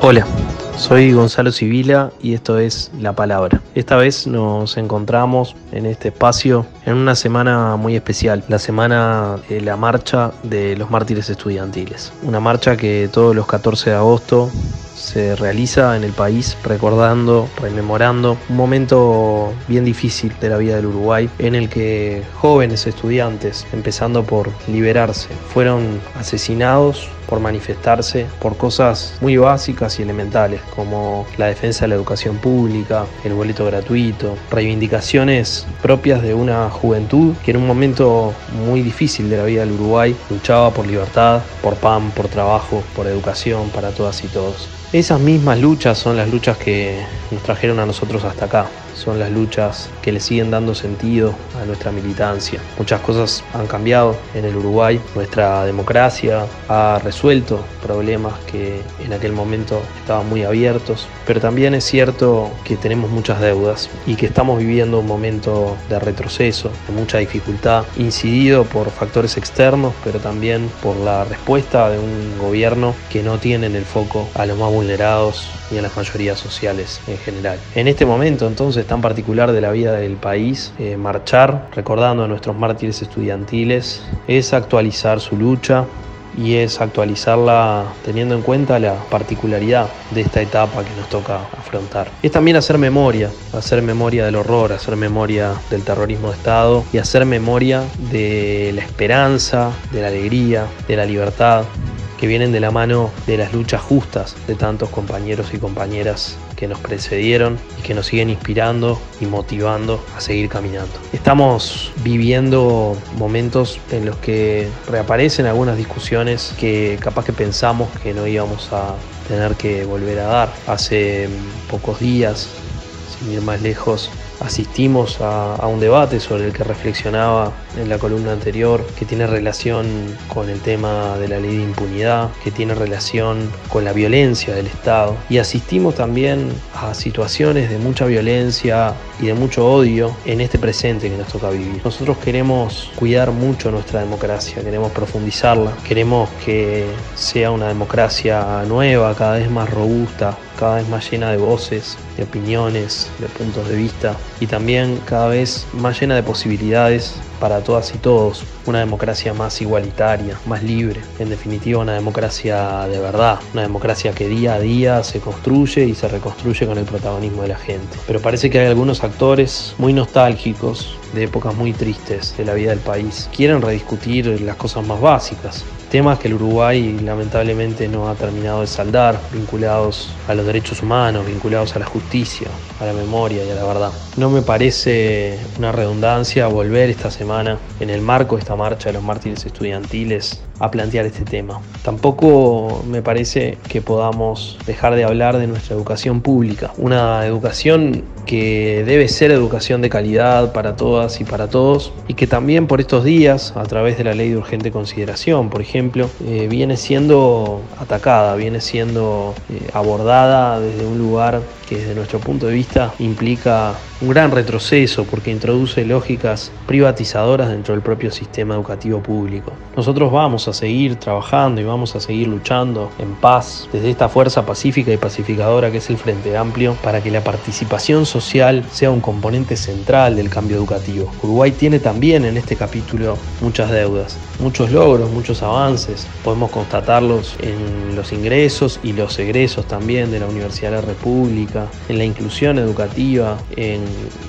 Hola, soy Gonzalo Sibila y esto es La Palabra. Esta vez nos encontramos en este espacio en una semana muy especial, la semana de la marcha de los mártires estudiantiles. Una marcha que todos los 14 de agosto se realiza en el país recordando, rememorando un momento bien difícil de la vida del Uruguay en el que jóvenes estudiantes, empezando por liberarse, fueron asesinados por manifestarse por cosas muy básicas y elementales como la defensa de la educación pública, el boleto gratuito, reivindicaciones propias de una juventud que en un momento muy difícil de la vida del Uruguay luchaba por libertad, por pan, por trabajo, por educación para todas y todos. Esas mismas luchas son las luchas que nos trajeron a nosotros hasta acá son las luchas que le siguen dando sentido a nuestra militancia. Muchas cosas han cambiado en el Uruguay, nuestra democracia ha resuelto problemas que en aquel momento estaban muy abiertos, pero también es cierto que tenemos muchas deudas y que estamos viviendo un momento de retroceso, de mucha dificultad, incidido por factores externos, pero también por la respuesta de un gobierno que no tiene en el foco a los más vulnerados y a las mayorías sociales en general. En este momento entonces tan particular de la vida del país, eh, marchar recordando a nuestros mártires estudiantiles es actualizar su lucha, y es actualizarla teniendo en cuenta la particularidad de esta etapa que nos toca afrontar. Es también hacer memoria, hacer memoria del horror, hacer memoria del terrorismo de Estado y hacer memoria de la esperanza, de la alegría, de la libertad, que vienen de la mano de las luchas justas de tantos compañeros y compañeras que nos precedieron y que nos siguen inspirando y motivando a seguir caminando. Estamos viviendo momentos en los que reaparecen algunas discusiones que capaz que pensamos que no íbamos a tener que volver a dar. Hace pocos días, sin ir más lejos, asistimos a, un debate sobre el que reflexionaba en la columna anterior, que tiene relación con el tema de la ley de impunidad, que tiene relación con la violencia del Estado. Y asistimos también a situaciones de mucha violencia y de mucho odio en este presente que nos toca vivir. Nosotros queremos cuidar mucho nuestra democracia, queremos profundizarla, queremos que sea una democracia nueva, cada vez más robusta, cada vez más llena de voces, de opiniones, de puntos de vista y también cada vez más llena de posibilidades para todas y todos, una democracia más igualitaria, más libre, en definitiva una democracia de verdad, una democracia que día a día se construye y se reconstruye con el protagonismo de la gente. Pero parece que hay algunos actores muy nostálgicos de épocas muy tristes de la vida del país, quieren rediscutir las cosas más básicas, temas que el Uruguay lamentablemente no ha terminado de saldar, vinculados a los derechos humanos, vinculados a la justicia, a la memoria y a la verdad. No me parece una redundancia volver esta semana, en el marco de esta marcha de los mártires estudiantiles, a plantear este tema. Tampoco me parece que podamos dejar de hablar de nuestra educación pública, una educación que debe ser educación de calidad para todas y para todos y que también por estos días, a través de la ley de urgente consideración, por ejemplo, eh, viene siendo atacada, viene siendo eh, abordada desde un lugar que desde nuestro punto de vista implica un gran retroceso porque introduce lógicas privatizadoras dentro del propio sistema educativo público. Nosotros vamos a seguir trabajando y vamos a seguir luchando en paz desde esta fuerza pacífica y pacificadora que es el Frente Amplio para que la participación social sea un componente central del cambio educativo. Uruguay tiene también en este capítulo muchas deudas, muchos logros, muchos avances. Podemos constatarlos en los ingresos y los egresos también de la Universidad de la República, en la inclusión educativa, en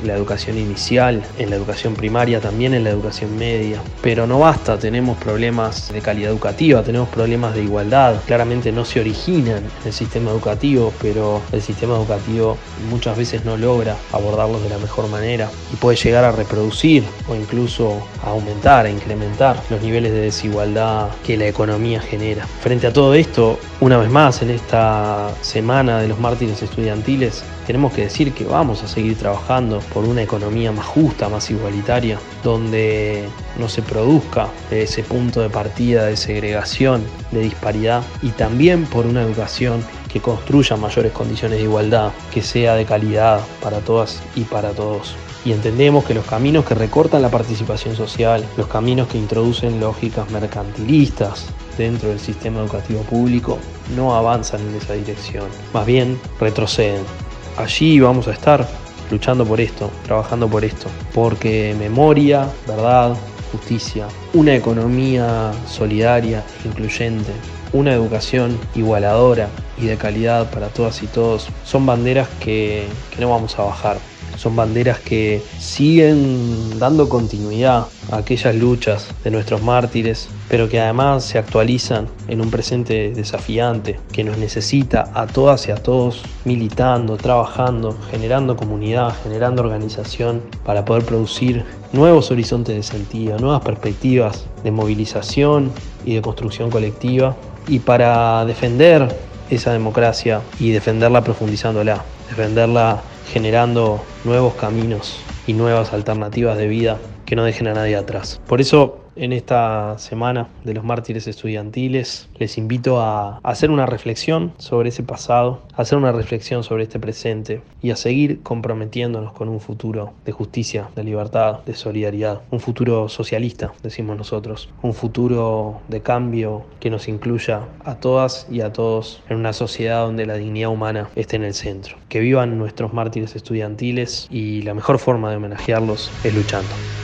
la educación inicial, en la educación primaria, también en la educación media. Pero no basta, tenemos problemas de calidad educativa, tenemos problemas de igualdad, claramente no se originan en el sistema educativo, pero el sistema educativo muchas veces no logra abordarlos de la mejor manera y puede llegar a reproducir o incluso a aumentar, a incrementar los niveles de desigualdad que la economía genera. Frente a todo esto, una vez más en esta semana de los mártires estudiantiles, tenemos que decir que vamos a seguir trabajando por una economía más justa, más igualitaria, donde no se produzca ese punto de partida de segregación, de disparidad, y también por una educación que construya mayores condiciones de igualdad, que sea de calidad para todas y para todos. Y entendemos que los caminos que recortan la participación social, los caminos que introducen lógicas mercantilistas dentro del sistema educativo público, no avanzan en esa dirección, más bien retroceden. Allí vamos a estar luchando por esto, trabajando por esto, porque memoria, verdad, justicia, una economía solidaria incluyente, una educación igualadora y de calidad para todas y todos, son banderas que, que no vamos a bajar. Son banderas que siguen dando continuidad a aquellas luchas de nuestros mártires, pero que además se actualizan en un presente desafiante, que nos necesita a todas y a todos militando, trabajando, generando comunidad, generando organización para poder producir nuevos horizontes de sentido, nuevas perspectivas de movilización y de construcción colectiva, y para defender esa democracia y defenderla profundizándola, defenderla generando nuevos caminos y nuevas alternativas de vida que no dejen a nadie atrás. Por eso en esta semana de los mártires estudiantiles. Les invito a hacer una reflexión sobre ese pasado, a hacer una reflexión sobre este presente y a seguir comprometiéndonos con un futuro de justicia, de libertad, de solidaridad, un futuro socialista, decimos nosotros, un futuro de cambio que nos incluya a todas y a todos en una sociedad donde la dignidad humana esté en el centro. Que vivan nuestros mártires estudiantiles y la mejor forma de homenajearlos es luchando.